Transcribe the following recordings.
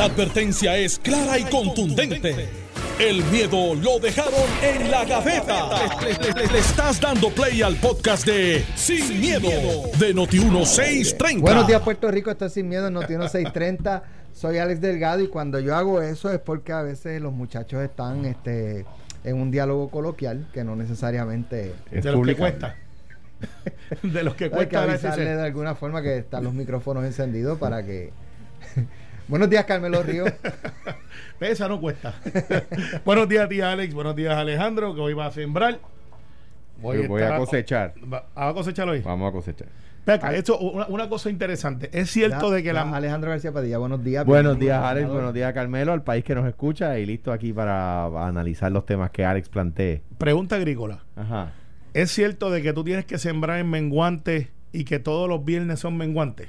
La advertencia es clara y contundente. El miedo lo dejaron en la gaveta. Le, le- le estás dando play al podcast de Sin, miedo, de Noti1630. Buenos días, Puerto Rico. Estoy sin miedo en Noti 630. Soy Alex Delgado y cuando yo hago eso es porque a veces los muchachos están este, en un diálogo coloquial que no necesariamente Es de los que publicable. cuesta. de los que hay que cuesta a veces. avisarle de alguna forma que están los micrófonos encendidos para que. Buenos días, Carmelo Río. Esa no cuesta. Buenos días, tía Alex. Buenos días, Alejandro, que hoy va a sembrar. Yo voy a cosechar. Va- ¿Ah, ¿Va a cosechar hoy? Vamos a cosechar. Acá, esto, una, una cosa interesante. Es cierto Ya- de que ya la. Alejandro García Padilla, buenos días. Buenos días, Alex. Buenos días, Carmelo, al país que nos escucha y listo aquí para analizar los temas que Alex plantee. Pregunta agrícola. Ajá. ¿Es cierto de que tú tienes que sembrar en menguantes y que todos los viernes son menguantes?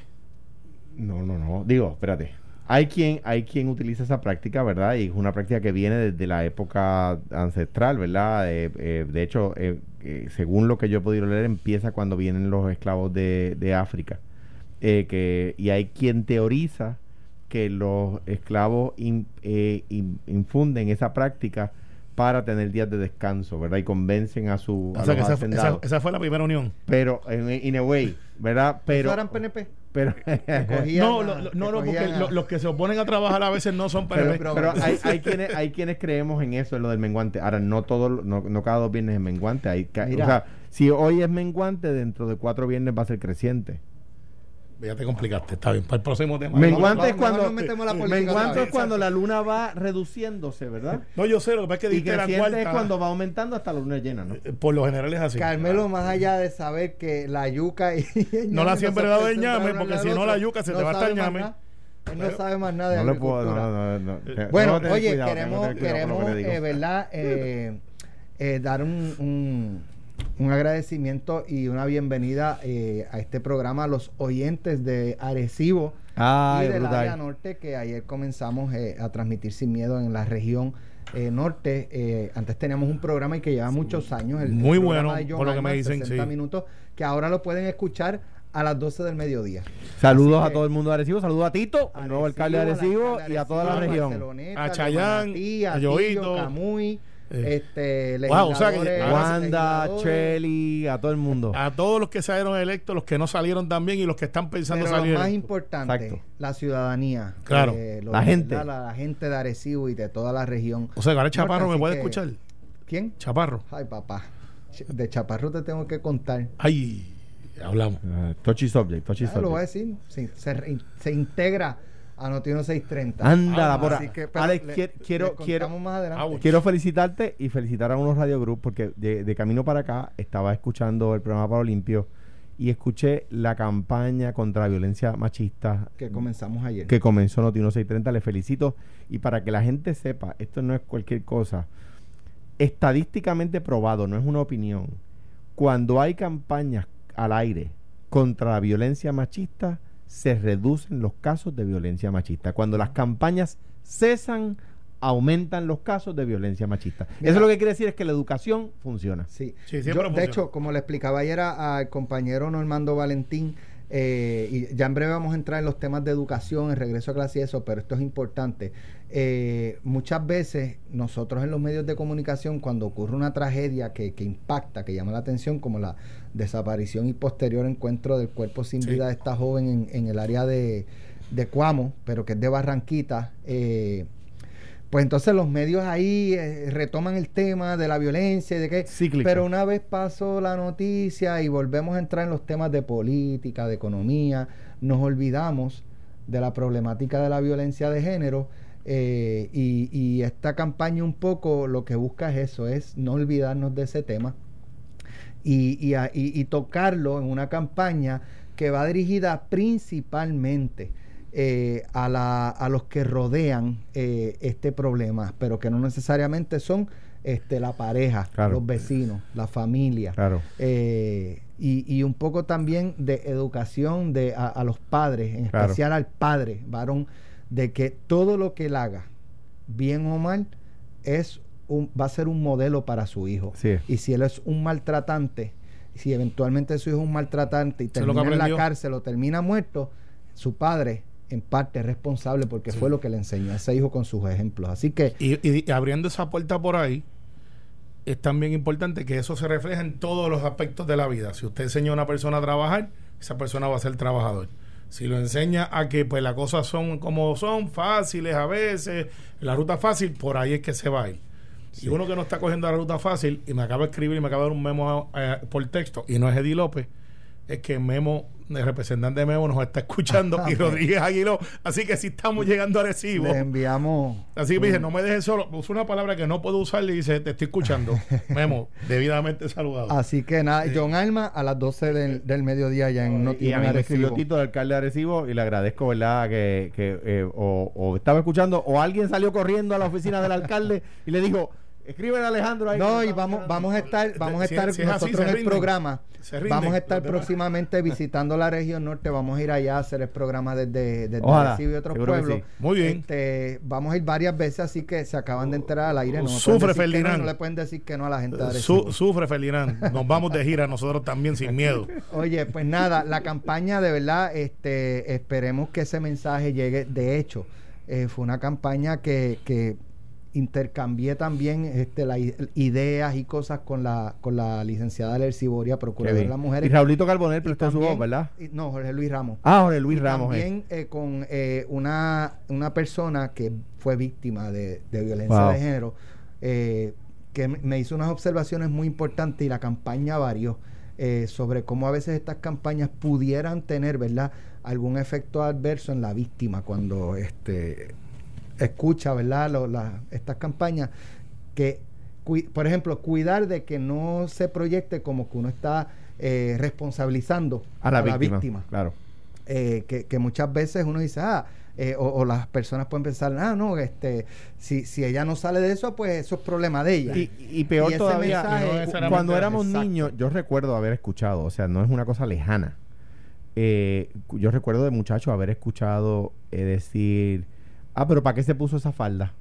No, no, no. Digo, espérate. Hay quien, hay quien utiliza esa práctica, ¿verdad? Y es una práctica que viene desde la época ancestral, ¿verdad? Eh, eh, de hecho, eh, eh, según lo que yo he podido leer, empieza cuando vienen los esclavos de, de África. Eh, que, y hay quien teoriza que los esclavos in- eh, in- infunden esa práctica para tener días de descanso, ¿verdad? Y convencen a su a O sea, que esa, esa- hacendados. esa fue la primera unión. Pero, en in a way, ¿verdad? Pero, ¿Eso eran PNP? Pero, Cogían No, lo- lo- no, no, porque lo- los que se oponen a trabajar a veces no son Pero, pero- pero hay, hay quienes hay quienes creemos en eso, en lo del menguante. Ahora, no todo, no, no cada dos viernes es menguante. Hay, Mira. o sea, si hoy es menguante, dentro de cuatro viernes va a ser creciente. Ya te complicaste, está bien. Para el próximo tema. Menguante es cuando, menguante es cuando la luna va reduciéndose, ¿verdad? No, yo sé, lo que pasa es que Y diste la cuarta. es cuando va aumentando hasta la luna llena, ¿no? Eh, Por lo general es así. Carmelo, más allá de saber que la yuca y No la siempre pueden el ñame, porque si no la yuca se te va a estar ñame. Él no sabe más nada de No le puedo, no, agricultura. no, no. Tengo Bueno, oye, cuidado, queremos, que queremos que eh, ¿verdad? Eh, eh, dar un, un, un agradecimiento y una bienvenida eh, a este programa a los oyentes de Arecibo y del brutal. área norte que ayer comenzamos eh, a transmitir sin miedo en la región eh, norte. Antes teníamos un programa y que lleva muchos años. El, Muy el bueno, de John por lo que me dicen, 60 sí. minutos, que ahora lo pueden escuchar a las 12 del mediodía. Saludos a todo el mundo de Arecibo, saludos a Tito, el nuevo alcalde de Arecibo y a toda la región. A Chayán, a a Yoito. Camuy, Eh. este, Wow, o sea que- Wanda, Cheli, a todo el mundo. A todos los que salieron electos, los que no salieron también y los que están pensando Pero lo salir. más electos. importante, Exacto. la ciudadanía. Claro. los- La gente. La, la gente de Arecibo y de toda la región. O sea, que ahora Chaparro me puede que- escuchar. ¿Quién? Chaparro. Ay, papá. De Chaparro te tengo que contar. Ay, hablamos. Ah, touchy subject, touchy Ah, lo voy a subject. decir. Se, re- se integra a Noti 1630. Anda, Ah, por así ahí. que, Alex, le- quiero, le quiero, más adelante. Quiero felicitarte y felicitar a unos Radio Group porque de, de camino para acá estaba escuchando el programa Paro Limpio y escuché la campaña contra la violencia machista que comenzamos ayer. que comenzó Noti 1630. Le felicito y para que la gente sepa, esto no es cualquier cosa. Estadísticamente probado, no es una opinión. Cuando hay campañas al aire contra la violencia machista, se reducen los casos de violencia machista. Cuando las campañas cesan, aumentan los casos de violencia machista. Mira. Eso lo que quiere decir es que la educación funciona. Sí, Sí, Yo, siempre de funciona. hecho, como le explicaba ayer a- al compañero Normando Valentín, eh, y ya en breve vamos a entrar en los temas de educación, el regreso a clase y eso, pero esto es importante. Eh, muchas veces nosotros en los medios de comunicación, cuando ocurre una tragedia que, que impacta, que llama la atención, como la desaparición y posterior encuentro del cuerpo sin Sí. vida de esta joven en, en el área de, de Cuamo, pero que es de Barranquita, eh, pues entonces los medios ahí eh, retoman el tema de la violencia y de que Cíclico. pero una vez pasó la noticia y volvemos a entrar en los temas de política, de economía, nos olvidamos de la problemática de la violencia de género eh, y, y esta campaña un poco lo que busca es eso, es no olvidarnos de ese tema y, y a- y- tocarlo en una campaña que va dirigida principalmente eh, a, la- a los que rodean eh, este problema, pero que no necesariamente son este, la pareja, Claro. los vecinos, la familia. Claro. Eh, y, y un poco también de educación de, a, a los padres, en Claro. especial al padre varón, de que todo lo que él haga, bien o mal, es un, va a ser un modelo para su hijo. Sí. Y si él es un maltratante, si eventualmente su hijo es un maltratante y es termina en la cárcel o termina muerto, su padre en parte responsable porque fue lo que le enseñó a ese hijo con sus ejemplos. Así que... Y, y, abriendo esa puerta por ahí, es también importante que eso se refleje en todos los aspectos de la vida. Si usted enseña a una persona a trabajar, esa persona va a ser trabajador. Si lo enseña a que pues las cosas son como son, fáciles a veces, la ruta fácil, por ahí es que se va a ir. Y uno que no está cogiendo la ruta fácil y me acaba de escribir y me acaba de dar un memo eh, por texto y no es Eddie López, es que Memo, el representante de Memo, nos está escuchando y Rodríguez Aguiló. Así que si estamos llegando a recibo. Le enviamos. Así que me dice, no me dejes solo. Usa una palabra que no puedo usar y dice, te estoy escuchando. Memo, debidamente saludado. Así que nada, John Alma a las 12 del, mediodía ya en Noti Y a mí me escribió Tito, el alcalde de Arecibo, y le agradezco, ¿verdad? Que, que eh, o, o estaba escuchando, o alguien salió corriendo a la oficina del alcalde y le dijo Escriben Alejandro ahí. No, y vamos, vamos a estar, vamos a estar nosotros en el programa. Vamos a estar próximamente visitando la región norte. Vamos a ir allá a hacer el programa desde, desde y otros pueblos. Muy bien. Este, vamos a ir varias veces, así que se acaban de enterar al aire. No sufre Ferdinand. No, le pueden decir que no a la gente de sufre Ferdinand. Nos vamos de gira nosotros también sin miedo. Oye, pues nada, la campaña de verdad, este, esperemos que ese mensaje llegue. De hecho, eh, fue una campaña que, que intercambié también este, las ideas y cosas con la, con la licenciada Lerciboria, procuradora de las mujeres. Y Raulito Carbonel prestó su voz, ¿verdad? no, Jorge Luis Ramos. Ah, Jorge Luis Ramos. También eh. con eh, una, una persona que fue víctima de, violencia de género, eh, que me hizo unas observaciones muy importantes y la campaña varió sobre cómo a veces estas campañas pudieran tener, ¿verdad? algún efecto adverso en la víctima cuando este escucha, ¿verdad? estas campañas que, por ejemplo, cuidar de que no se proyecte como que uno está eh, responsabilizando a la, víctima, Claro. Eh, que, muchas veces uno dice, ah, eh, o, las personas pueden pensar, ah, no, este, si, si ella no sale de eso, pues eso es problema de ella. Y, peor todavía, cuando éramos niños, yo recuerdo haber escuchado, o sea, no es una cosa lejana. yo recuerdo de muchachos haber escuchado decir, Ah, pero ¿para qué se puso esa falda?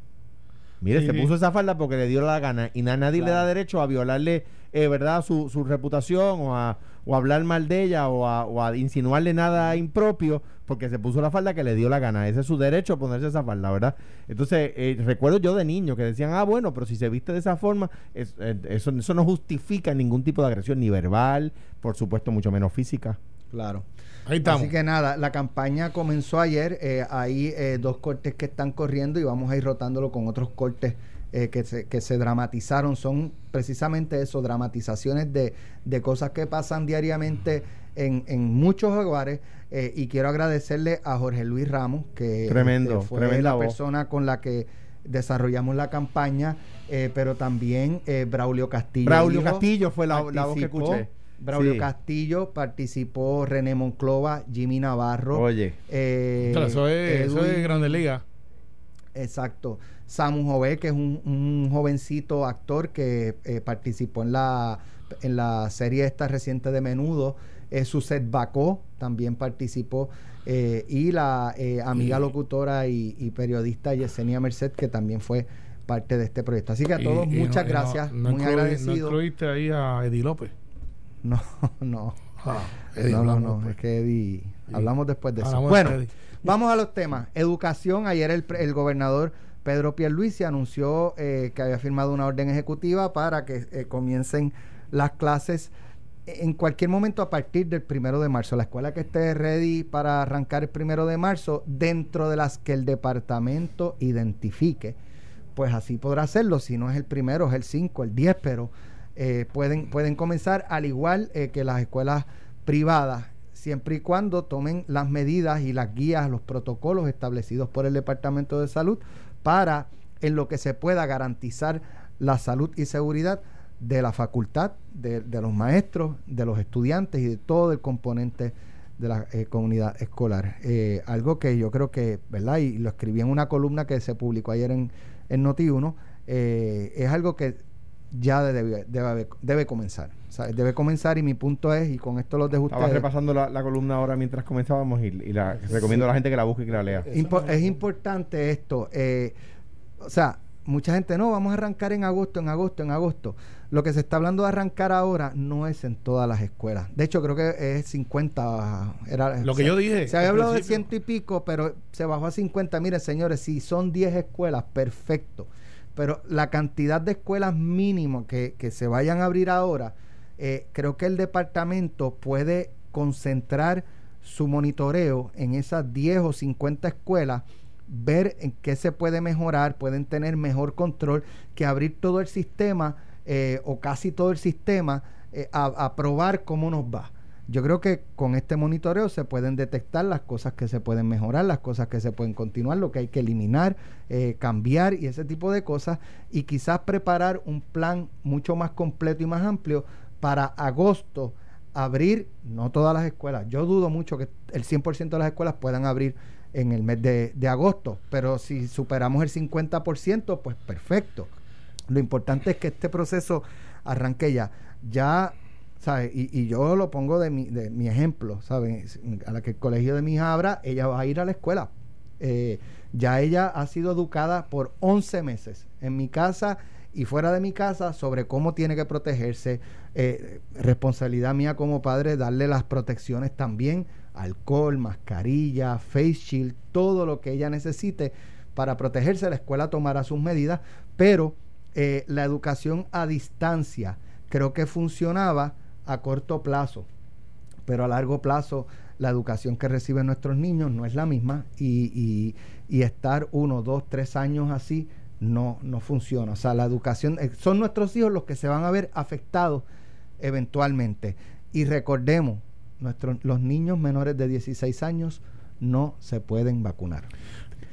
Mire, se puso esa falda porque le dio la gana y nadie le da derecho a violarle, eh, ¿verdad?, su, su reputación o a, o hablar mal de ella o a, insinuarle nada impropio porque se puso la falda que le dio la gana. Ese es su derecho a ponerse esa falda, ¿verdad? Entonces, eh, recuerdo yo de niño que decían, ah, bueno, pero si se viste de esa forma, eh, eso, eso no justifica ningún tipo de agresión, ni verbal, por supuesto, mucho menos física. Claro. Así que nada, la campaña comenzó ayer. Eh, hay eh, dos cortes que están corriendo y vamos a ir rotándolo con otros cortes eh, que, se, que se dramatizaron. Son precisamente eso, dramatizaciones de, de cosas que pasan diariamente en, en muchos hogares. Eh, y quiero agradecerle a Jorge Luis Ramos, que tremendo, este, fue la persona con la que desarrollamos la campaña, pero también Braulio Castillo. Braulio Castillo fue la, la voz que escuché Braulio Castillo, participó René Monclova, Jimmy Navarro. Oye. Eh, eso, es, eso es Grande Liga. Exacto. Samu Jové, que es un, jovencito actor que eh, participó en la, en la serie esta reciente de Menudo. Eh, Suset Bacó también participó. Eh, y la amiga locutora y, periodista Yesenia Merced, que también fue parte de este proyecto. Así que a todos, muchas gracias. muy agradecido. ¿No incluiste ahí a Eddie López? No, no. Ah, no, no, no. Es que Eddie. Hablamos después de eso. Bueno, vamos a los temas. Educación. Ayer el, el gobernador Pedro Pierluisi anunció eh, que había firmado una orden ejecutiva para que eh, comiencen las clases en cualquier momento a partir del primero de marzo. La escuela que esté ready para arrancar el primero de marzo, dentro de las que el departamento identifique, pues así podrá hacerlo. Si no es el primero, es el 5, el 10, pero eh, pueden, pueden comenzar al igual eh, que las escuelas privadas, siempre y cuando tomen las medidas y las guías, los protocolos establecidos por el Departamento de Salud para en lo que se pueda garantizar la salud y seguridad de la facultad, de, los maestros, de los estudiantes y de todo el componente de la eh, comunidad escolar. algo que yo creo que, ¿verdad? Y lo escribí en una columna que se publicó ayer en, en Noti1, es algo que ya debe, debe, debe comenzar. debe comenzar y mi punto es, y con esto los dejo ustedes. Estaba repasando la, columna ahora mientras comenzábamos y, la recomiendo a la gente que la busque y que la lea. es importante esto. Eh, o sea, mucha gente, no, vamos a arrancar en agosto, en agosto, en agosto. Lo que se está hablando de arrancar ahora no es en todas las escuelas. De hecho, creo que es 50. Era, lo que yo dije. Se había hablado de ciento y pico, pero se bajó a 50. Miren, señores, si son 10 escuelas, perfecto. Pero la cantidad de escuelas mínimo que, que se vayan a abrir ahora, eh, creo que el departamento puede concentrar su monitoreo en esas 10 o 50 escuelas ver en qué se puede mejorar, pueden tener mejor control que abrir todo el sistema eh, o casi todo el sistema eh, a, probar cómo nos va. Yo creo que con este monitoreo se pueden detectar las cosas que se pueden mejorar, las cosas que se pueden continuar, lo que hay que eliminar, eh, cambiar y ese tipo de cosas y quizás preparar un plan mucho más completo y más amplio para agosto abrir, no todas las escuelas, yo dudo mucho que el 100% de las escuelas puedan abrir en el mes de, agosto. Pero si superamos el 50%, pues perfecto. Lo importante es que este proceso arranque ya. Ya, ¿sabes? Y, yo lo pongo de mi, de mi ejemplo, ¿sabes? A la que el colegio de mi hija abra, ella va a ir a la escuela. Eh, ya ella ha sido educada por 11 meses en mi casa y fuera de mi casa sobre cómo tiene que protegerse. Eh, responsabilidad mía como padre darle las protecciones también alcohol, mascarilla, face shield, todo lo que ella necesite para protegerse. La escuela tomará sus medidas, pero eh, la educación a distancia creo que funcionaba a corto plazo, pero a largo plazo la educación que reciben nuestros niños no es la misma y, estar uno, dos, tres años así no, no funciona. O sea, la educación, eh, son nuestros hijos los que se van a ver afectados eventualmente. Y recordemos, nuestros, los niños menores de 16 años no se pueden vacunar.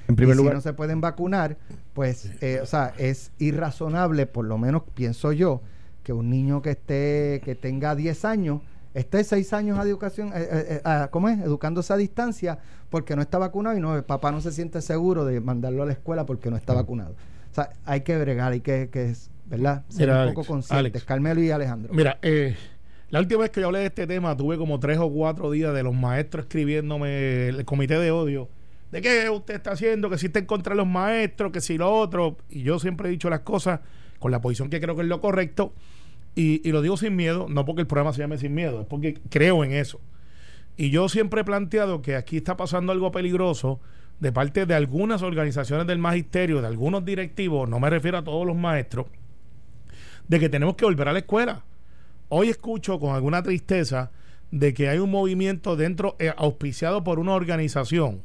En primer lugar, si no se pueden vacunar, pues, eh, o sea, es irrazonable, por lo menos pienso yo, que un niño que esté, que tenga 10 años, esté 6 años de educación, eh, eh, ¿cómo es? Educándose a distancia porque no está vacunado y no, el papá no se siente seguro de mandarlo a la escuela porque no está vacunado. O sea, hay que bregar, hay que, que ¿verdad? Ser un poco conscientes. Carmelo y Alejandro. Mira, eh, la última vez que yo hablé de este tema, tuve como tres o cuatro días de los maestros escribiéndome el comité de odio. ¿De qué usted está haciendo? Que si está en contra de los maestros, que si lo otro. Y yo siempre he dicho las cosas con la posición que creo que es lo correcto. Y, lo digo sin miedo, no porque el programa se llame sin miedo, es porque creo en eso. Y yo siempre he planteado que aquí está pasando algo peligroso de parte de algunas organizaciones del magisterio, de algunos directivos, no me refiero a todos los maestros, de que tenemos que volver a la escuela hoy escucho con alguna tristeza de que hay un movimiento dentro eh, auspiciado por una organización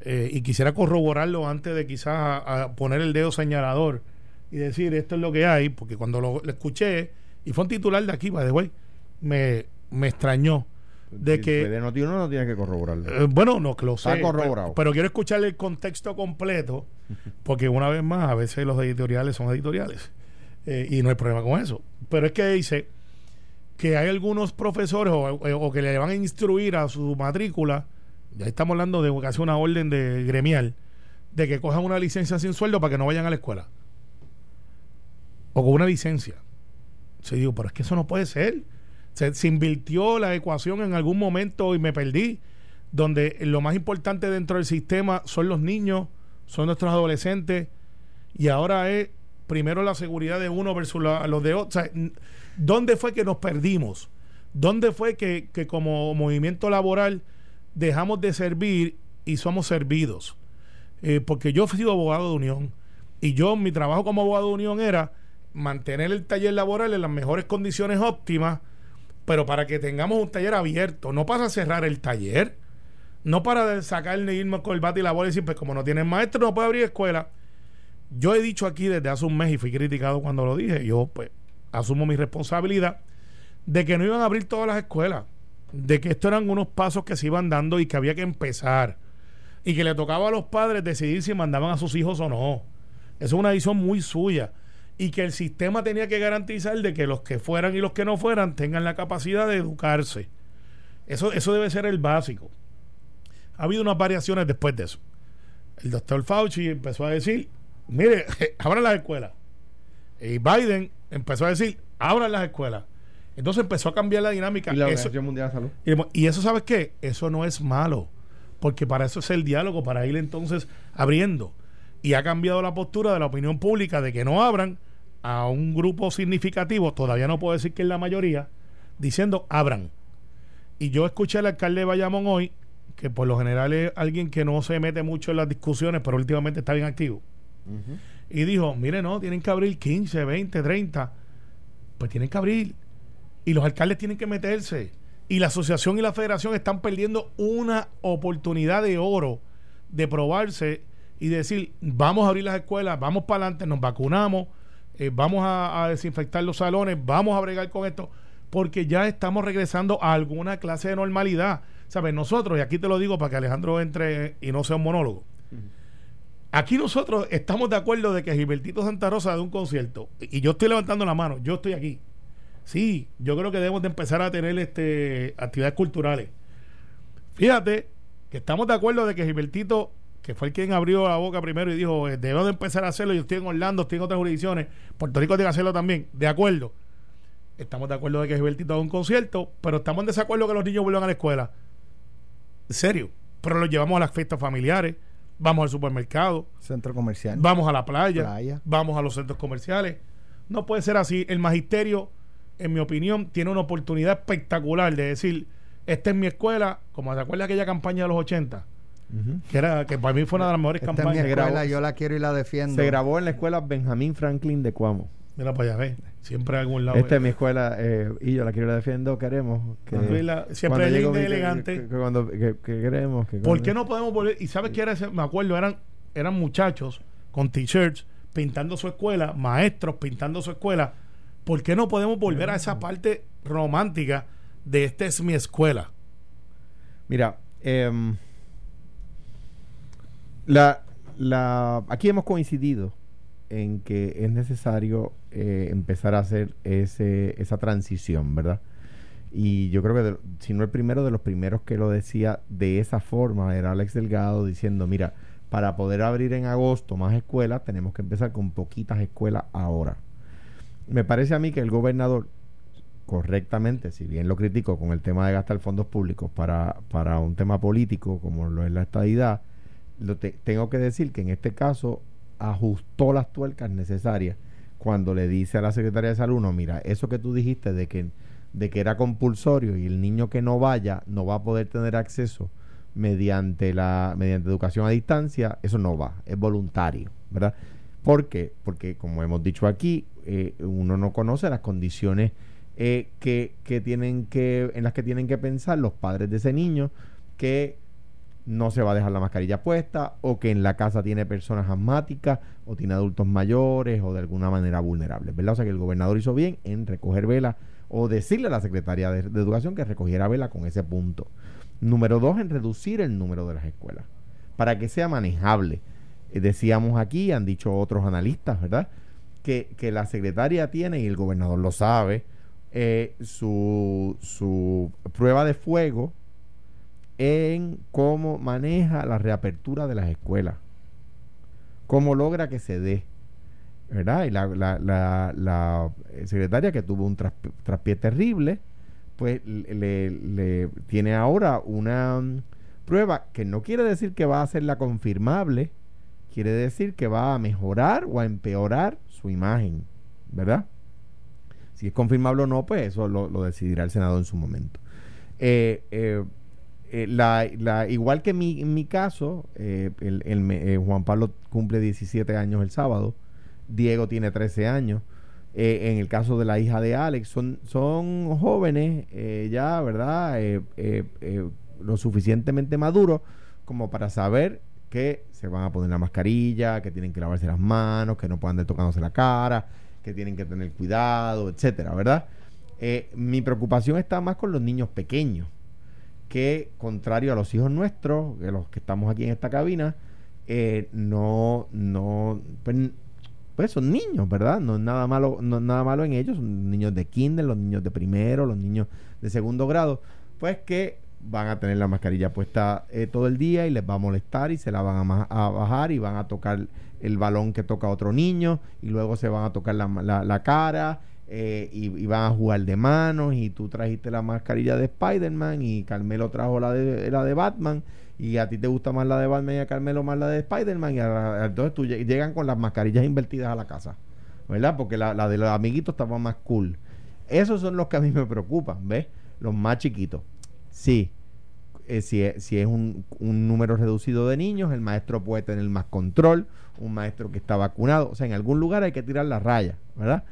eh, y quisiera corroborarlo antes de quizás poner el dedo señalador y decir esto es lo que hay, porque cuando lo, escuché y fue un titular de aquí, by the way, me, me extrañó de que de Noti no tiene que corroborarlo. Eh, bueno, no que lo sé, corroborado. Pero, quiero escucharle el contexto completo, porque una vez más a veces los editoriales son editoriales y no hay problema con eso. Pero es que dice que hay algunos profesores o, que le van a instruir a su matrícula, ya estamos hablando de casi una orden de gremial, de que cojan una licencia sin sueldo para que no vayan a la escuela. O con una licencia. Se digo, pero es que eso no puede ser. Se, invirtió la ecuación en algún momento y me perdí, donde lo más importante dentro del sistema son los niños, son nuestros adolescentes, y ahora es primero la seguridad de uno versus los de otros. ¿Dónde fue que nos perdimos? ¿Dónde fue que, como movimiento laboral dejamos de servir y somos servidos? Eh, porque yo he sido abogado de unión y yo mi trabajo como abogado de unión era mantener el taller laboral en las mejores condiciones óptimas, pero para que tengamos un taller abierto, no para cerrar el taller, no para sacarle irnos con el bate y la bola y decir, pues como no tienen maestro, no puede abrir escuela. Yo he dicho aquí desde hace un mes y fui criticado cuando lo dije, yo pues asumo mi responsabilidad, de que no iban a abrir todas las escuelas, de que estos eran unos pasos que se iban dando y que había que empezar, y que le tocaba a los padres decidir si mandaban a sus hijos o no. Eso es una decisión muy suya. Y que el sistema tenía que garantizar de que los que fueran y los que no fueran tengan la capacidad de educarse. Eso, eso debe ser el básico. Ha habido unas variaciones después de eso. El doctor Fauci empezó a decir, mire, abran las escuelas. Y Biden empezó a decir, abran las escuelas. Entonces empezó a cambiar la dinámica. Y la Organización Mundial de Salud. Y, eso, ¿sabes qué? Eso no es malo. Porque para eso es el diálogo, para ir entonces abriendo. y ha cambiado la postura de la opinión pública de que no abran a un grupo significativo, todavía no puedo decir que es la mayoría, diciendo abran. Y yo escuché al alcalde de Bayamón hoy, que por lo general es alguien que no se mete mucho en las discusiones, pero últimamente está bien activo. Y dijo, mire, no, tienen que abrir 15, 20, 30. Pues tienen que abrir. Y los alcaldes tienen que meterse. Y la asociación y la federación están perdiendo una oportunidad de oro de probarse y decir, vamos a abrir las escuelas, vamos para adelante, nos vacunamos, eh, vamos a, desinfectar los salones, vamos a bregar con esto, porque ya estamos regresando a alguna clase de normalidad. ¿Sabes? Nosotros, y aquí te lo digo para que Alejandro entre y no sea un monólogo, aquí nosotros estamos de acuerdo de que Gilbertito Santa Rosa de un concierto, y yo estoy levantando la mano, yo estoy aquí. Sí, yo creo que debemos de empezar a tener este actividades culturales. Fíjate que estamos de acuerdo de que Gilbertito que fue el quien abrió la boca primero y dijo, eh, debo de empezar a hacerlo, yo estoy en Orlando, estoy en otras jurisdicciones, Puerto Rico tiene que hacerlo también, de acuerdo. Estamos de acuerdo de que Gilbertito haga un concierto, pero estamos en desacuerdo que los niños vuelvan a la escuela. En serio, pero los llevamos a las fiestas familiares, vamos al supermercado, centro comercial, vamos a la playa, vamos a los centros comerciales. No puede ser así. El magisterio, en mi opinión, tiene una oportunidad espectacular de decir, esta es mi escuela, como se acuerda aquella campaña de los 80 que era que para mí fue una de las mejores campañas. escuela, yo la quiero y la defiendo. Se grabó en la escuela Benjamín Franklin de Cuamo. Mira para allá, ve. Siempre algún lado. Esta es mi escuela eh, y yo la quiero y la defiendo. Queremos que. siempre es linda y elegante. Que, cuando, que, queremos. Que ¿Por qué no podemos volver? Y sabes que era ese, me acuerdo, eran, eran muchachos con t-shirts pintando su escuela, maestros pintando su escuela. ¿Por qué no podemos volver a esa parte romántica de esta es mi escuela? Mira, eh, la, la, aquí hemos coincidido en que es necesario eh, empezar a hacer ese, esa transición, ¿verdad? Y yo creo que, si no el primero de los primeros que lo decía de esa forma era Alex Delgado diciendo, mira, para poder abrir en agosto más escuelas, tenemos que empezar con poquitas escuelas ahora. Me parece a mí que el gobernador, correctamente, si bien lo critico con el tema de gastar fondos públicos para, para un tema político como lo es la estadidad, tengo que decir que en este caso ajustó las tuercas necesarias cuando le dice a la secretaria de salud, no, mira, eso que tú dijiste de que, de que era compulsorio y el niño que no vaya no va a poder tener acceso mediante la mediante educación a distancia, eso no va, es voluntario, ¿verdad? ¿Por qué? Porque como hemos dicho aquí, eh, uno no conoce las condiciones eh, que, que tienen que, en las que tienen que pensar los padres de ese niño que no se va a dejar la mascarilla puesta o que en la casa tiene personas asmáticas o tiene adultos mayores o de alguna manera vulnerables, ¿verdad? O sea que el gobernador hizo bien en recoger vela o decirle a la Secretaría de, Educación que recogiera vela con ese punto. Número dos, en reducir el número de las escuelas para que sea manejable. Eh, decíamos aquí, han dicho otros analistas, ¿verdad? Que, que la secretaria tiene, y el gobernador lo sabe, eh, su, su prueba de fuego en cómo maneja la reapertura de las escuelas, cómo logra que se dé. ¿verdad? Y la, la, secretaria que tuvo un traspié terrible, pues le, tiene ahora una mm, prueba que no quiere decir que va a ser la confirmable, quiere decir que va a mejorar o a empeorar su imagen, ¿verdad? Si es confirmable o no, pues eso lo, decidirá el Senado en su momento. eh, eh eh, la, igual que mi, en mi caso, eh, el, eh, Juan Pablo cumple 17 años el sábado, Diego tiene 13 años. en el caso de la hija de Alex, son, son jóvenes ya, ¿verdad? lo suficientemente maduros como para saber que se van a poner la mascarilla, que tienen que lavarse las manos, que no puedan andar tocándose la cara, que tienen que tener cuidado, etcétera, ¿verdad? mi preocupación está más con los niños pequeños que, contrario a los hijos nuestros, de los que estamos aquí en esta cabina, eh, no, no, pues, pues, son niños, ¿verdad? No es nada malo, no nada malo en ellos, son niños de kinder, los niños de primero, los niños de segundo grado, pues que van a tener la mascarilla puesta eh, todo el día y les va a molestar y se la van a, a, bajar y van a tocar el balón que toca otro niño y luego se van a tocar la, la cara eh, y, van a jugar de manos y tú trajiste la mascarilla de Spider-Man y Carmelo trajo la de, la de Batman y a ti te gusta más la de Batman y a Carmelo más la de Spider-Man y entonces tú llegan con las mascarillas invertidas a la casa, ¿verdad? Porque la, de los amiguitos estaba más cool. Esos son los que a mí me preocupan, ¿ves? Los más chiquitos. Sí, eh, si, es, si es un, un, número reducido de niños, el maestro puede tener más control, un maestro que está vacunado, o sea, en algún lugar hay que tirar la raya, ¿verdad?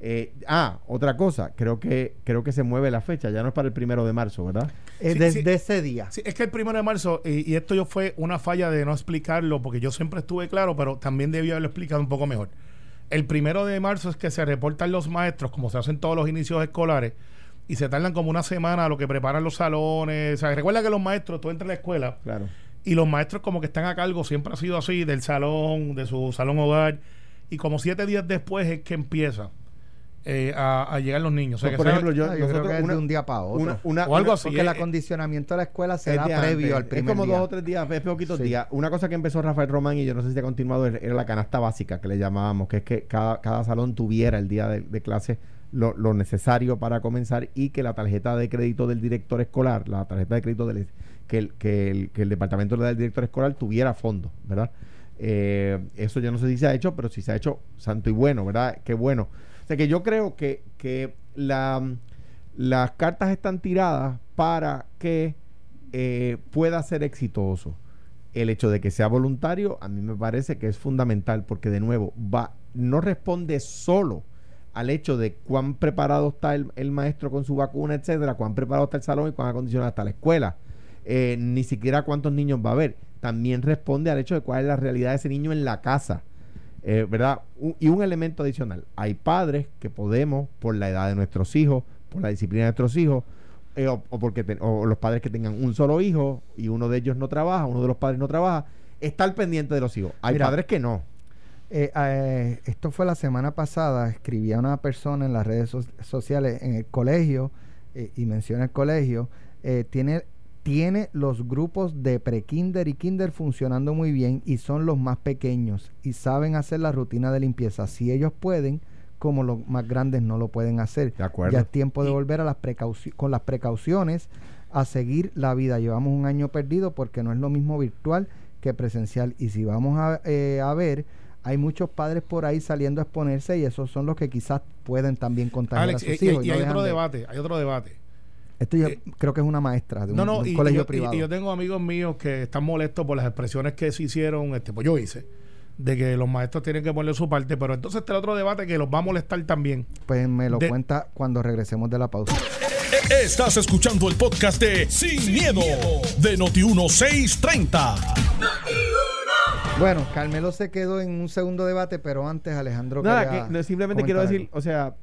Eh, ah, otra cosa, creo que creo que se mueve la fecha, ya no es para el primero de marzo, ¿verdad? Eh, desde ese día. es que el primero de marzo, y, esto yo fue una falla de no explicarlo, porque yo siempre estuve claro, pero también debía haberlo explicado un poco mejor. El primero de marzo es que se reportan los maestros, como se hacen todos los inicios escolares, y se tardan como una semana a lo que preparan los salones. O sea, recuerda que los maestros, tú entras a la escuela claro. y los maestros como que están a cargo, siempre ha sido así, del salón, de su salón hogar. Y como siete días después es que empieza eh, a, llegar los niños. por ejemplo, yo, creo que es de un día para otro. o algo así. Porque el acondicionamiento de la escuela se da previo al primer Es como dos o tres días, es poquitos días. Una cosa que empezó Rafael Román y yo no sé si ha continuado era la canasta básica que le llamábamos, que es que cada, cada salón tuviera el día de, de clase lo, necesario para comenzar y que la tarjeta de crédito del director escolar, la tarjeta de crédito del, que, el, que, el, que el departamento del director escolar tuviera fondos, ¿verdad? Eh, eso yo no sé si se ha hecho, pero si se ha hecho, santo y bueno, ¿verdad? Qué bueno. Sea que yo creo que, que la, las cartas están tiradas para que eh, pueda ser exitoso. El hecho de que sea voluntario a mí me parece que es fundamental porque de nuevo va no responde solo al hecho de cuán preparado está el, maestro con su vacuna, etcétera, cuán preparado está el salón y cuán acondicionada está la escuela. Eh, ni siquiera cuántos niños va a haber. También responde al hecho de cuál es la realidad de ese niño en la casa. Eh, ¿Verdad? y un elemento adicional. Hay padres que podemos, por la edad de nuestros hijos, por la disciplina de nuestros hijos, eh, o, porque o los padres que tengan un solo hijo y uno de ellos no trabaja, uno de los padres no trabaja, estar pendiente de los hijos. Hay padres que no. Eh, eh, esto fue la semana pasada, escribía una persona en las redes sociales en el colegio eh, y menciona el colegio, tiene, tiene los grupos de pre-kinder y kinder funcionando muy bien y son los más pequeños y saben hacer la rutina de limpieza. Si ellos pueden, como los más grandes no lo pueden hacer. Ya es tiempo de volver a las con las precauciones a seguir la vida. Llevamos un año perdido porque no es lo mismo virtual que presencial. Y si vamos a, a ver hay muchos padres por ahí saliendo a exponerse y esos son los que quizás pueden también contagiar a sus hijos. Y, hay otro debate, hay otro debate. Esto yo eh, creo que es una maestra de un, colegio privado. Y, yo tengo amigos míos que están molestos por las expresiones que se hicieron, este, pues yo hice, de que los maestros tienen que poner su parte, pero entonces está el otro debate que los va a molestar también. Pues me lo cuenta cuando regresemos de la pausa. Estás escuchando el podcast de Sin, miedo, de Noti 1630. Bueno, Carmelo se quedó en un segundo debate, pero antes Alejandro. Nada, que simplemente quiero decir, o sea,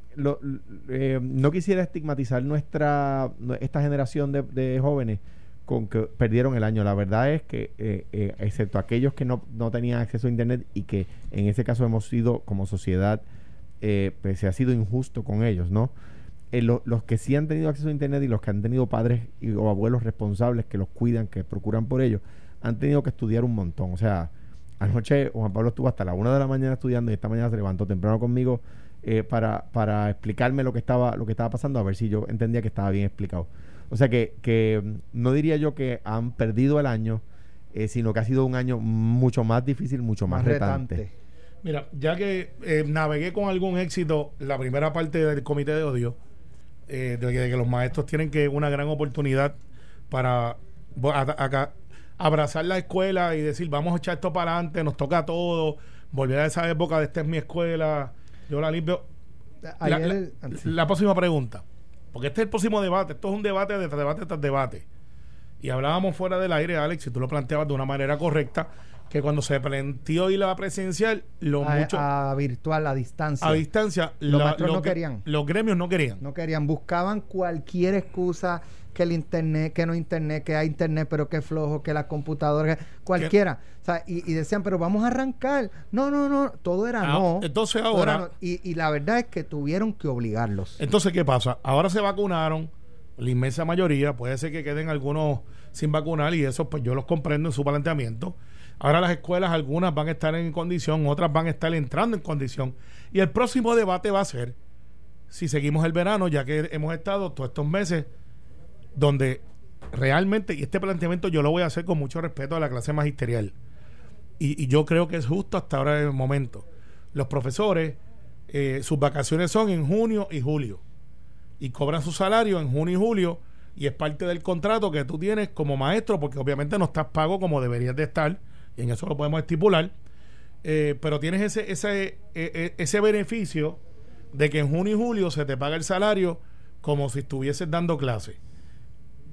eh, no quisiera estigmatizar nuestra esta generación de, jóvenes con que perdieron el año. La verdad es que, eh, eh, excepto aquellos que no, no, tenían acceso a Internet y que en ese caso hemos sido como sociedad, pues se ha sido injusto con ellos, ¿no? los que sí han tenido acceso a Internet y los que han tenido padres y, o abuelos responsables que los cuidan, que procuran por ellos, han tenido que estudiar un montón. O sea, Anoche Juan Pablo estuvo hasta la una de la mañana estudiando y esta mañana se levantó temprano conmigo eh, para, para explicarme lo que estaba lo que estaba pasando a ver si yo entendía que estaba bien explicado. O sea que, que mm, no diría yo que han perdido el año, eh, sino que ha sido un año mucho más difícil, mucho más, retante. Mira, ya que eh, navegué con algún éxito la primera parte del comité de odio, de que, de, que, los maestros tienen que una gran oportunidad para acá abrazar la escuela y decir, vamos a echar esto para adelante, nos toca todo, volver a esa época de esta es mi escuela, yo la limpio. La, próxima pregunta, porque este es el próximo debate, esto es un debate de debate tras debate. Y hablábamos fuera del aire, Alex, y tú lo planteabas de una manera correcta, que cuando se planteó y la presencial, lo mucho a virtual, a distancia. A distancia, los no querían. Los gremios no querían. No querían, buscaban cualquier excusa que el internet, que no internet, que hay internet, pero que flojo, que la computadora, cualquiera. O sea, y, decían, pero vamos a arrancar. No, no, no, todo era ah, no. Entonces ahora. Y, y, la verdad es que tuvieron que obligarlos. Entonces, ¿qué pasa? Ahora se vacunaron, la inmensa mayoría, puede ser que queden algunos sin vacunar y eso, pues yo los comprendo en su planteamiento. Ahora las escuelas, algunas van a estar en condición, otras van a estar entrando en condición. Y el próximo debate va a ser si seguimos el verano, ya que hemos estado todos estos meses donde realmente, y este planteamiento yo lo voy a hacer con mucho respeto a la clase magisterial, y, yo creo que es justo hasta ahora el momento. Los profesores, eh, sus vacaciones son en junio y julio, y cobran su salario en junio y julio, y es parte del contrato que tú tienes como maestro, porque obviamente no estás pago como deberías de estar, y en eso lo podemos estipular, eh, pero tienes ese, ese, e, e, ese beneficio de que en junio y julio se te paga el salario como si estuvieses dando clase.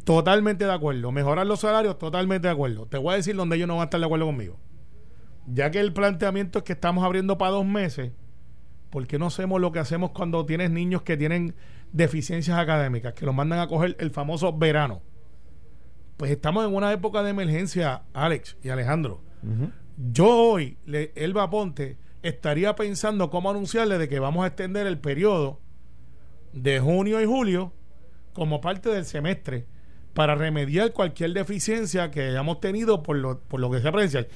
Totalmente de acuerdo. Mejorar los salarios, totalmente de acuerdo. Te voy a decir donde ellos no van a estar de acuerdo conmigo. Ya que el planteamiento es que estamos abriendo para dos meses, ¿por qué no hacemos lo que hacemos cuando tienes niños que tienen deficiencias académicas, que los mandan a coger el famoso verano? Pues estamos en una época de emergencia, Alex y Alejandro. Yo hoy, Elba Ponte, estaría pensando cómo anunciarle de que vamos a extender el periodo de junio y julio como parte del semestre para remediar cualquier deficiencia que hayamos tenido por lo, por lo que se aprecia.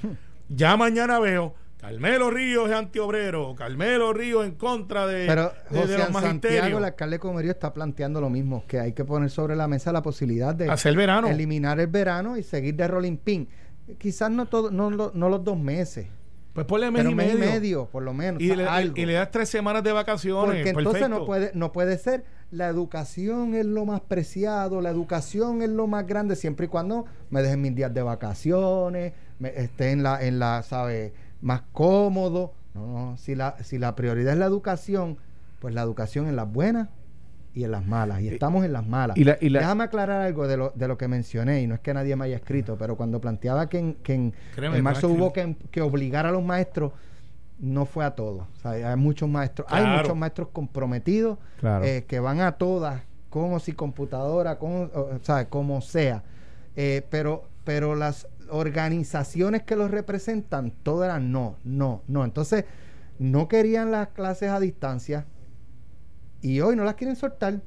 Ya mañana veo Carmelo Ríos es antiobrero, Carmelo Ríos en contra de, Pero José Santiago, el alcalde Comerío está planteando lo mismo, que hay que poner sobre la mesa la posibilidad de Hacer verano. eliminar el verano y seguir de rolling pin. Quizás no todo, no, no los dos meses, pues ponle mes y medio. por lo menos. Y, le, das tres semanas de vacaciones. Porque entonces no puede, no puede ser. La educación es lo más preciado, la educación es lo más grande, siempre y cuando me dejen mis días de vacaciones, me, esté en la, en la, ¿sabe? Más cómodo. No, no, si la, si la prioridad es la educación, pues la educación en las buenas y en las malas. Y estamos en las malas. Déjame aclarar algo de lo, de lo que mencioné, y no es que nadie me haya escrito, pero cuando planteaba que en, que en, marzo hubo que, que, obligar a los maestros, no fue a todos. hay muchos maestros, hay muchos maestros comprometidos eh, que van a todas, con o sin computadora, con, o, sea, como sea. Eh, pero, pero las organizaciones que los representan, todas eran no, no, no. Entonces, no querían las clases a distancia y hoy no las quieren soltar.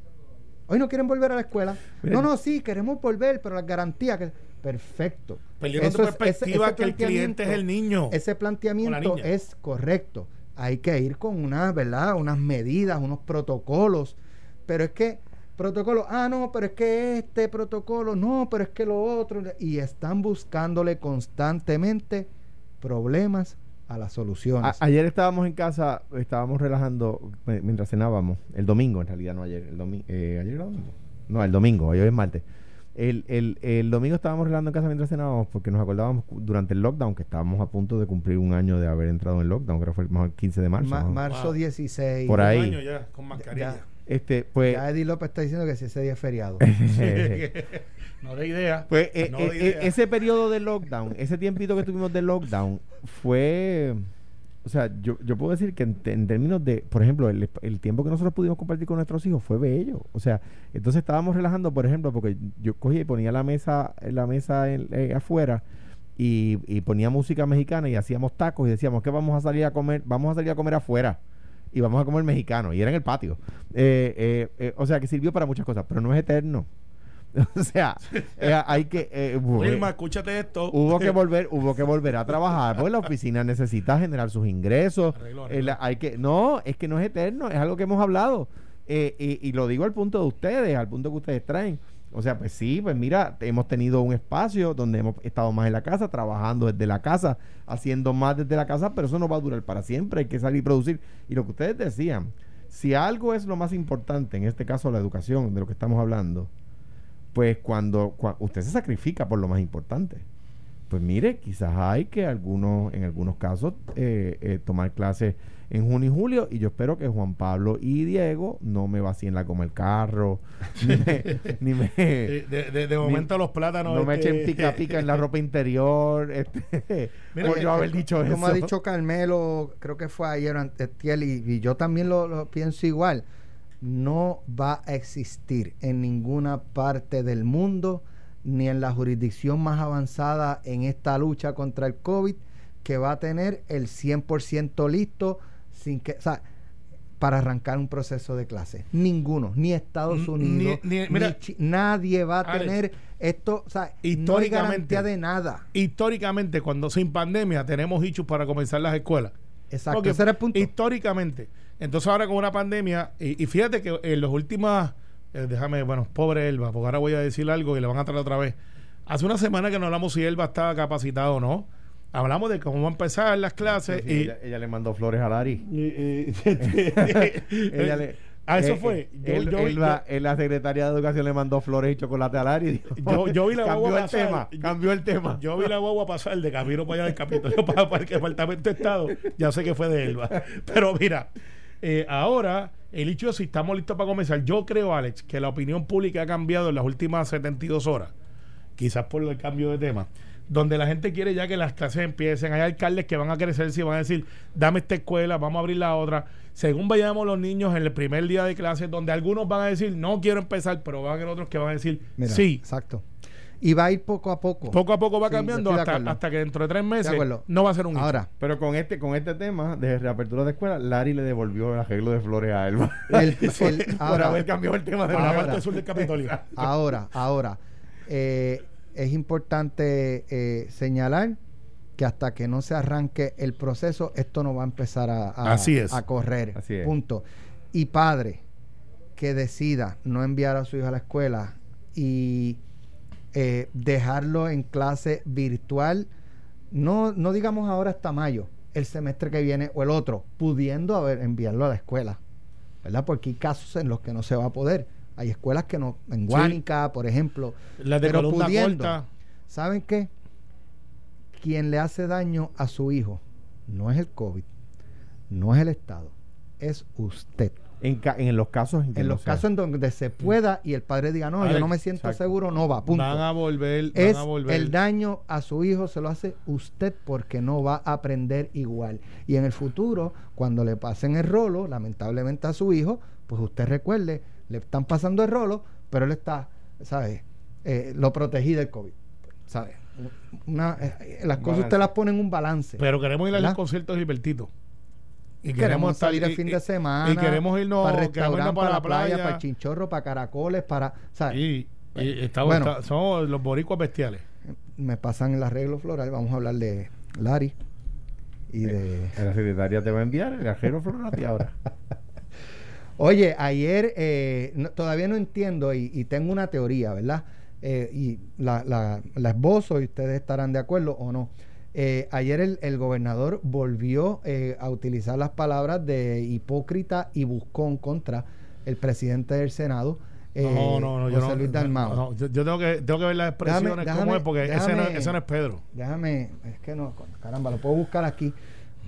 Hoy no quieren volver a la escuela. No, no, sí, queremos volver, pero las garantías que... Perfecto. Perdiendo perspectiva que el cliente es el niño. Ese planteamiento es correcto. Hay que ir con unas, ¿verdad? Unas medidas, unos protocolos. Pero es que, protocolo, ah, no, pero es que este protocolo, no, pero es que lo otro. Y están buscándole constantemente problemas a las soluciones. ayer estábamos en casa, estábamos relajando mientras cenábamos, el domingo en realidad, no ayer, el domingo, eh, ayer era domingo, no, el domingo, hoy es martes. El, el, el, domingo estábamos relajando en casa mientras cenábamos porque nos acordábamos durante el lockdown que estábamos a punto de cumplir un año de haber entrado en el lockdown, creo que fue el, mejor 15 de marzo. Marzo 16. Por ahí. Un año ya, con mascarilla. Este, pues, ya Eddie López está diciendo que si ese día es feriado. no de idea. Pues eh, eh, eh, ese periodo de lockdown, ese tiempito que tuvimos de lockdown, fue. O sea, yo, yo puedo decir que en, términos de, por ejemplo, el, tiempo que nosotros pudimos compartir con nuestros hijos fue bello. O sea, entonces estábamos relajando, por ejemplo, porque yo cogía y ponía la mesa, la mesa afuera y, y ponía música mexicana y hacíamos tacos y decíamos que vamos a salir a comer, vamos a salir a comer afuera y vamos a comer mexicano. Y era en el patio. Eh, eh, eh, o sea, que sirvió para muchas cosas, pero no es eterno. o sea, hay que... Wilma, escúchate esto. Hubo que volver hubo que volver a trabajar, porque la oficina necesita generar sus ingresos. hay que No, es que no es eterno, es algo que hemos hablado. y, y lo digo al punto de ustedes, al punto que ustedes traen o sea, pues sí, pues mira, hemos tenido un espacio donde hemos estado más en la casa, trabajando desde la casa, haciendo más desde la casa, pero eso no va a durar para siempre, hay que salir y producir. Y lo que ustedes decían, si algo es lo más importante, en este caso la educación, de lo que estamos hablando, pues cuando, usted se sacrifica por lo más importante. Pues mire, quizás hay que algunos, en algunos casos, eh, eh, tomar clases en junio y julio y yo espero que Juan Pablo y Diego no me vacíen la como el carro ni me, de, momento los plátanos no me echen pica pica en la ropa interior este, por yo haber dicho como ha dicho Carmelo creo que fue ayer antes y, y yo también lo, pienso igual no va a existir en ninguna parte del mundo ni en la jurisdicción más avanzada en esta lucha contra el COVID que va a tener el 100% listo sin que, o sea, para arrancar un proceso de clase. Ninguno, ni Estados Unidos, ni, nadie va a tener esto, o sea, históricamente, no hay de nada. Históricamente, cuando sin pandemia tenemos hechos para comenzar las escuelas. Exacto, ese era el punto. Históricamente. Entonces ahora con una pandemia, y, fíjate que en las últimas eh, déjame, bueno, pobre Elba, porque ahora voy a decir algo y le van a traer otra vez. Hace una semana que no hablamos si Elba estaba capacitado o no. Hablamos de cómo van a empezar las clases Sí, y, ella, ella le mandó flores a Lari. Ella le- Ah, eso eh, fue. eh, Yo- él- yo- él va- él, la secretaria de Educación le mandó flores y chocolate a dijo, Yo- yo vi la cambió guagua el pasar. tema. Cambió el tema. Yo vi la guagua pasar de camino para allá del Capitolio para, para el Departamento de Estado. Ya sé que fue de Elba. Pero mira, eh, ahora, el hecho si estamos listos para comenzar, yo creo, Alex, que la opinión pública ha cambiado en las últimas 72 horas, quizás por el cambio de tema, donde la gente quiere ya que las clases empiecen. Hay alcaldes que van a crecer y van a decir, dame esta escuela, vamos a abrir la otra. Según vayamos los niños en el primer día de clases, donde algunos van a decir, no quiero empezar, pero van a haber otros que van a decir, Mira, sí. Exacto. Y va a ir poco a poco. Poco a poco va Sí, cambiando hasta, hasta que dentro de tres meses no va a ser un hecho. Ahora, Pero con este, con este tema de reapertura de escuela, Lari le devolvió el arreglo de flores a Elba. el- el- por ahora, haber cambiado el tema de por la ahora. parte sur del Capitolio. ahora, ahora, eh, es importante eh, señalar que hasta que no se arranque el proceso, esto no va a empezar a, a- Así es. a correr. Así es. Punto. Y padre que decida no enviar a su hijo a la escuela y eh, dejarlo en clase virtual, no, no digamos ahora hasta mayo, el semestre que viene o el otro, pudiendo haber, enviarlo a la escuela, ¿verdad? Porque hay casos en los que no se va a poder. Hay escuelas que no, en Guánica, por ejemplo, Las de pero pudiendo. corta. ¿saben qué? Quien le hace daño a su hijo no es el COVID, no es el Estado, es usted. En, ca- en los casos en que En los sea. casos en donde se pueda y el padre diga, no, yo no me siento exacto. seguro, no va, punto. Van a volver, es van a volver. el daño a su hijo se lo hace usted porque no va a aprender igual. Y en el futuro, cuando le pasen el rolo, lamentablemente a su hijo, pues usted recuerde, le están pasando el rolo, pero él está, ¿sabes? Eh, lo protegí del COVID, ¿sabes? Una, eh, las cosas Balance. usted las pone en un balance. Pero queremos ir a los ¿Verdad? conciertos de Y queremos salir el y- fin y- de semana Y queremos irnos, para irnos para, la playa, para el chinchorro, para caracoles, para, ¿sabes? Y, y estamos, Bueno. está- somos los boricuas bestiales. Me pasan el arreglo floral, vamos a hablar de Lari y de La secretaria te va a enviar el arreglo floral a ti ahora. Oye, ayer eh, no- todavía no entiendo y, y tengo una teoría, ¿verdad? Eh, y la, la, la esbozo y ustedes estarán de acuerdo o no. Eh, ayer el, el gobernador volvió eh, a utilizar las palabras de hipócrita y buscón contra el presidente del Senado, eh, no, no, no. Yo José no, Luis Dalmau. no, yo, yo tengo, que, tengo que ver las expresiones, Déjame- cómo es, porque ese, no, ese no es Pedro. Déjame, es que no, caramba, lo puedo buscar aquí.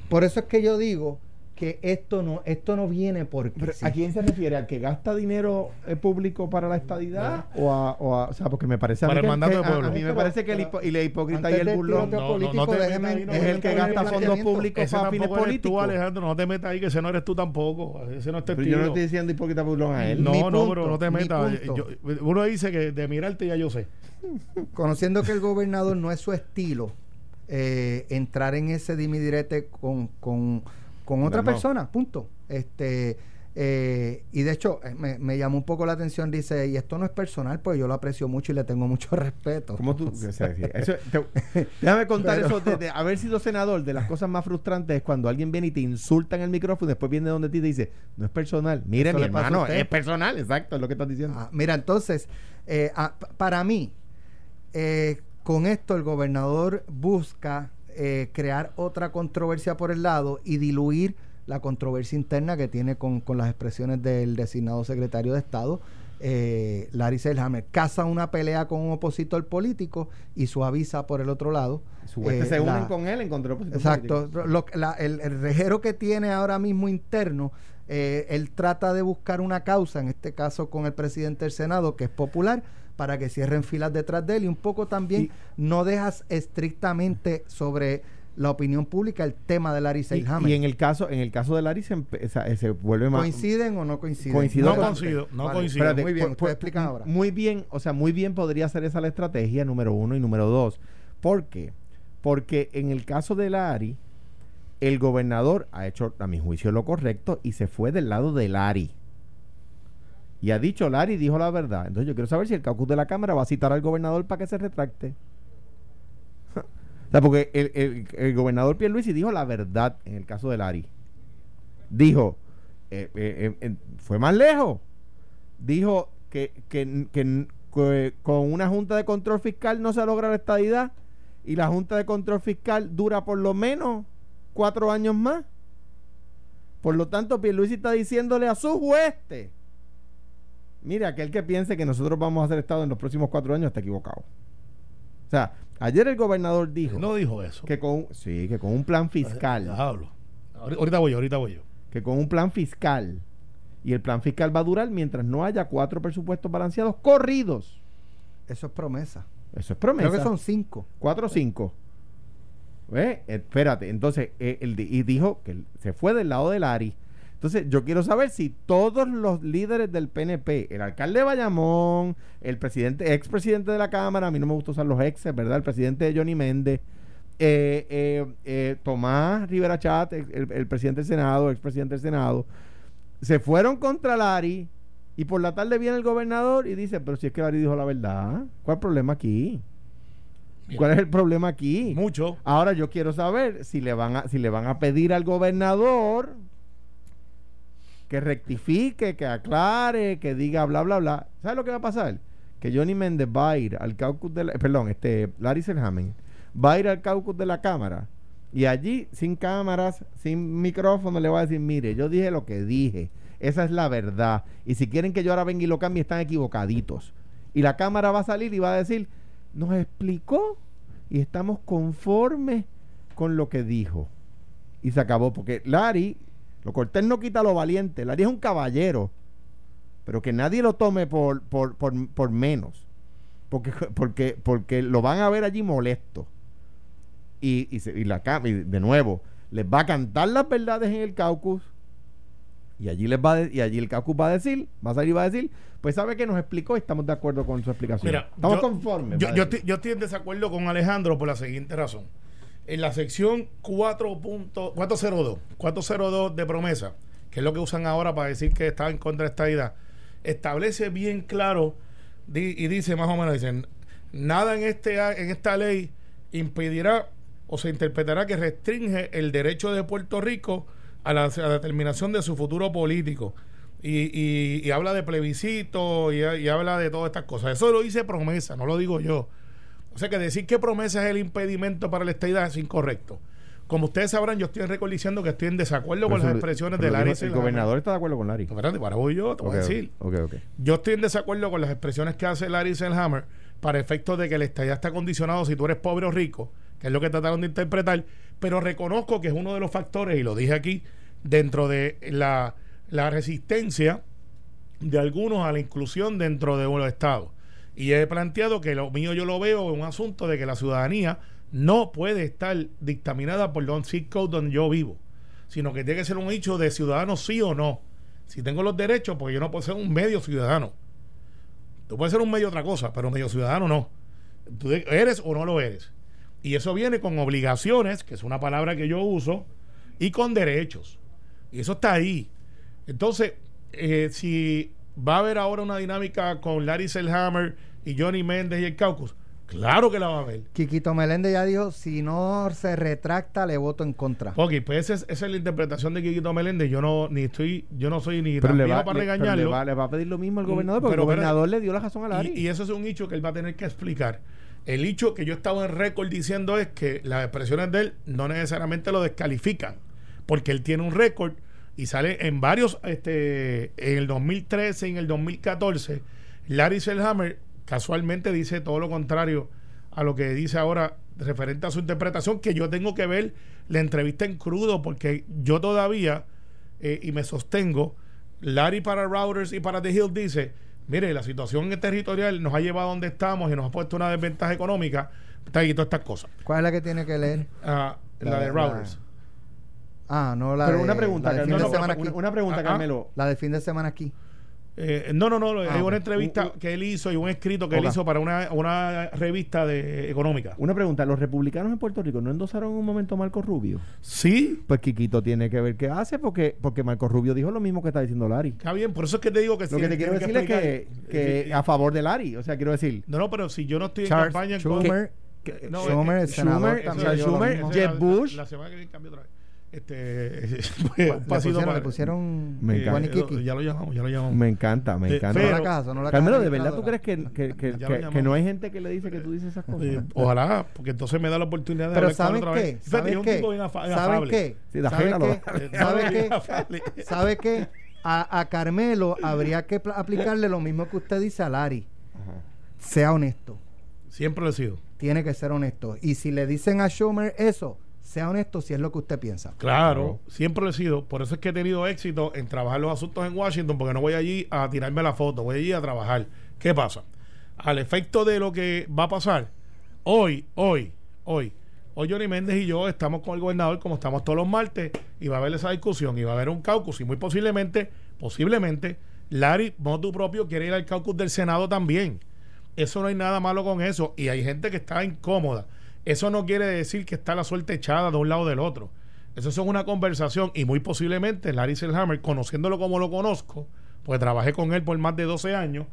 Por eso es que yo digo que esto no, esto no viene porque Pero, sí. ¿A quién se refiere? ¿Al que gasta dinero eh, público para la estadidad? O a, o a- o sea, porque me parece a Para mí el mandato que del a- pueblo. A, mí me parece que el, hipo- y la hipócrita y el burlón No, no, político, no te déjeme- es el que gasta fondos públicos Ese para fines eres tú, políticos. Alejandro. No te metas ahí, que ese no eres tú tampoco. Ese no es tu Pero yo no estoy diciendo hipócrita burlón a él. No, Mi no, pero no te metas. Yo- uno dice que de mirarte ya yo sé. conociendo que el gobernador no es su estilo, eh, entrar en ese dimidirete con, con, con otra persona, punto. Este eh, y de hecho eh, me, me llamó un poco la atención, dice, y esto no es personal, pues yo lo aprecio mucho y le tengo mucho respeto. ¿Cómo tú? o sea, sí, eso- te- déjame contar Pero- eso de, de haber sido senador. De las cosas más frustrantes es cuando alguien viene y te insulta en el micrófono y después viene donde ti y te dice, no es personal. Mire, mi hermano, es personal. Exacto, es lo que estás diciendo. Ah, mira, entonces, eh, ah, para mí, eh, con esto el gobernador busca eh, crear otra controversia por el lado y diluir la controversia interna que tiene con, con las expresiones del designado secretario de Estado, eh, Larry Selhammer. Caza una pelea con un opositor político y suaviza por el otro lado. Eh, se unen la- con él en contra del opositor Exacto. político. Lo- la- el, el rejero que tiene ahora mismo interno, eh, él trata de buscar una causa, en este caso con el presidente del Senado, que es popular, para que cierren filas detrás de él y un poco también Y- no dejas estrictamente sobre la opinión pública el tema de Larry Y, Seilhammer. y en el caso en el caso de Larry se, se vuelve más ¿Coinciden o no coinciden? Coincido No coincido, no Vale, coincido. espérate. Muy bien, pu- ustedes pu- explican ahora. Muy bien, o sea, muy bien podría ser esa la estrategia número uno y número dos. ¿Por qué? Porque en el caso de Lari, el gobernador ha hecho, a mi juicio, lo correcto y se fue del lado de Lari. Y ha dicho, Lari dijo la verdad. Entonces yo quiero saber si el caucus de la Cámara va a citar al gobernador para que se retracte. porque el, el- el gobernador Pierluisi dijo la verdad en el caso de Lari. Dijo, eh, eh, eh, fue más lejos. Dijo, que, que con una junta de control fiscal no se logra la estadidad y la junta de control fiscal dura por lo menos cuatro años más. Por lo tanto, Pierluisi está diciéndole a sus huestes, mire, aquel que piense que nosotros vamos a hacer Estado en los próximos cuatro años está equivocado. O sea, ayer el gobernador dijo... No dijo eso. Que con, sí, que con un plan fiscal... Hablo. Ahorita voy yo, ahorita voy yo. Que con un plan fiscal, y el plan fiscal va a durar mientras no haya cuatro presupuestos balanceados corridos. Eso es promesa. Eso es promesa. Creo que son cinco. Cuatro o cinco. ¿Ve? Espérate, entonces, eh, el, y dijo que se fue del lado del ARI. Entonces, yo quiero saber si todos los líderes del PNP, el alcalde de Bayamón, el presidente, expresidente de la Cámara, a mí no me gusta usar los exes, ¿verdad? El presidente de Johnny Méndez, eh, eh, eh, Tomás Rivera Chat, el, presidente del Senado, expresidente del Senado, se fueron contra Lari y por la tarde viene el gobernador y dice, pero si es que Lari dijo la verdad, ¿cuál problema aquí? ¿Cuál es el problema aquí? Mucho. Ahora yo quiero saber si le van a, si le van a pedir al gobernador que rectifique, que aclare, que diga bla bla bla. ¿Sabes lo que va a pasar? Que Johnny Méndez va a ir al caucus de la, perdón, este Larry Selhamen va a ir al caucus de la cámara y allí sin cámaras, sin micrófono le va a decir, "Mire, yo dije lo que dije. Esa es la verdad. Y si quieren que yo ahora venga y lo cambie, están equivocaditos." Y la cámara va a salir y va a decir, nos explicó y estamos conformes con lo que dijo. Y se acabó, porque Larry, lo cortés no quita lo valiente, Larry es un caballero, pero que nadie lo tome por, por, por, menos, porque, porque, porque lo van a ver allí molesto. Y, y, se, la, y de nuevo, les va a cantar las verdades en el caucus y allí les va de, y allí el caucus va a decir, va a salir y va a decir, pues sabe que nos explicó y estamos de acuerdo con su explicación. Mira, estamos yo, conformes. Yo, yo, estoy, yo, estoy, en desacuerdo con Alejandro por la siguiente razón. En la sección 4.402, 402 de promesa, que es lo que usan ahora para decir que está en contra de esta idea, establece bien claro di, y dice más o menos, dicen, nada en, este, en esta ley impedirá o se interpretará que restringe el derecho de Puerto Rico a la, a la determinación de su futuro político. Y, y, y, habla de plebiscito y, y, habla de todas estas cosas. Eso lo dice promesa, no lo digo yo. O sea que decir que promesa es el impedimento para la estadidad es incorrecto. Como ustedes sabrán, yo estoy récord diciendo que estoy en desacuerdo pero con las expresiones de Larry. El gobernador está de acuerdo con Larry. Espérate, para voy yo, te voy okay, a decir. Okay, okay. Yo estoy en desacuerdo con las expresiones que hace Larry Selhammer para efectos de que la estadidad está condicionado si tú eres pobre o rico, que es lo que trataron de interpretar, pero reconozco que es uno de los factores, y lo dije aquí, dentro de la, la resistencia de algunos a la inclusión dentro de los estados. Y he planteado que lo mío yo lo veo en un asunto de que la ciudadanía no puede estar dictaminada por zip code donde yo vivo, sino que tiene que ser un hecho de ciudadano sí o no. Si tengo los derechos, porque yo no puedo ser un medio ciudadano. Tú puedes ser un medio otra cosa, pero medio ciudadano no. Tú eres o no lo eres. Y eso viene con obligaciones, que es una palabra que yo uso, y con derechos. Y eso está ahí. Entonces, eh, si va a haber ahora una dinámica con Larry Selhammer y Johnny Méndez y el caucus, claro que la va a haber. Quiquito Meléndez ya dijo, si no se retracta, le voto en contra. Ok, pues esa es, esa es la interpretación de Quiquito Meléndez. Yo no ni estoy, yo no soy ni pero tan le viejo va, para le, regañarlo. le, va, le va a pedir lo mismo al gobernador, porque pero, el gobernador pero, le dio la razón a Larry. Y, y, eso es un hecho que él va a tener que explicar. El hecho que yo estaba en récord diciendo es que las expresiones de él no necesariamente lo descalifican, porque él tiene un récord y sale en varios, este, en el 2013 y en el 2014, Larry Selhammer casualmente dice todo lo contrario a lo que dice ahora referente a su interpretación, que yo tengo que ver la entrevista en crudo, porque yo todavía, eh, y me sostengo, Larry para Routers y para The Hill dice, mire, la situación territorial nos ha llevado a donde estamos y nos ha puesto una desventaja económica, y todas estas cosas. ¿Cuál es la que tiene que leer? Uh, la, la, de Routers. La... Ah, no la Pero de, una pregunta, la de Carmelo, fin de semana una, aquí. una pregunta, Ah, Carmelo. La de fin de semana aquí. Eh, no, no, no, Ah, hay una entrevista Uh, uh. que él hizo y un escrito que él hizo para una, una revista de económica. Una pregunta, ¿los republicanos en Puerto Rico no endosaron en un momento a Marco Rubio? Sí, Pues Quiquito tiene que ver qué hace, porque, porque Marco Rubio dijo lo mismo que está diciendo Larry. está bien, por eso es que te digo que Lo que te quiero decir es que, que a favor de Larry, o sea, quiero decir, No, no, pero si yo no estoy Charles en campaña en Schumer, que- no, Schumer, eh, el senador, Schumer, Schumer, la- Bush. La, semana que viene cambio otra vez. Este, Le un pasito pusieron, para- le pusieron Me Eh, encanta. Juan y Kiki. ya lo llamamos, ya lo llamamos. Me encanta, me encanta. Pero- la caja, sonó la Carmelo, ¿de verdad tú crees que, que, que, no hay gente que le dice que tú dices esas cosas? Eh, ojalá, porque entonces me da la oportunidad de Pero hablar con ¿saben otra qué? vez. Fíjate, ¿Saben es un qué? tipo bien afa- ¿Saben afable. qué? Sí, da ¿Saben ajena, qué? lo- ¿Sabe bien qué? A, a Carmelo habría que pl- aplicarle lo mismo que usted dice a Larry. Sea honesto. Siempre lo he sido. Tiene que ser honesto. Y si le dicen a Schumer eso, sea honesto si es lo que usted piensa. Claro, siempre lo he sido. Por eso es que he tenido éxito en trabajar los asuntos en Washington, porque no voy allí a tirarme la foto, voy allí a trabajar. ¿Qué pasa? Al efecto de lo que va a pasar, hoy, hoy, hoy, hoy Johnny Méndez y yo estamos con el gobernador como estamos todos los martes y va a haber esa discusión y va a haber un caucus y muy posiblemente, posiblemente, Larry, motu propio, quiere ir al caucus del Senado también. Eso no hay nada malo con eso y hay gente que está incómoda. Eso no quiere decir que está la suerte echada de un lado del otro. Eso es una conversación y muy posiblemente Larry Selhammer, conociéndolo como lo conozco, pues trabajé con él por más de 12 años,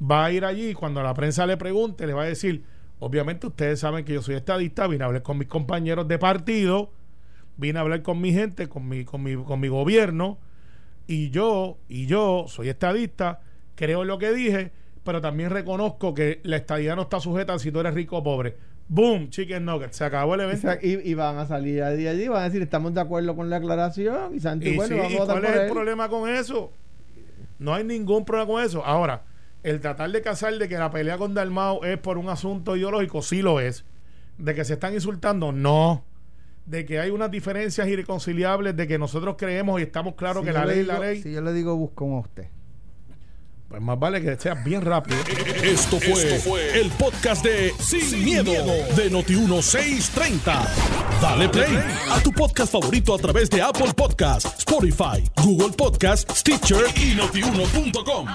va a ir allí cuando la prensa le pregunte, le va a decir, obviamente ustedes saben que yo soy estadista, vine a hablar con mis compañeros de partido, vine a hablar con mi gente, con mi, con mi, con mi gobierno, y yo, y yo soy estadista, creo en lo que dije, pero también reconozco que la estadía no está sujeta a si tú eres rico o pobre. Boom, chicken nugget, se acabó el evento. Y, y van a salir de allí, van a decir, estamos de acuerdo con la aclaración. Y Santi, Y, bueno, sí, vamos ¿y a cuál es el problema con eso? No hay ningún problema con eso. Ahora, el tratar de casar de que la pelea con Dalmau es por un asunto ideológico, sí lo es. De que se están insultando, no. De que hay unas diferencias irreconciliables, de que nosotros creemos y estamos claros Si que la le ley es la ley. Si yo le digo busco a usted. Pues más vale que sea bien rápido. Esto fue, el podcast de Sin, miedo, de Noti1630. Dale play a tu podcast favorito a través de Apple Podcasts, Spotify, Google Podcasts, Stitcher y notiuno.com.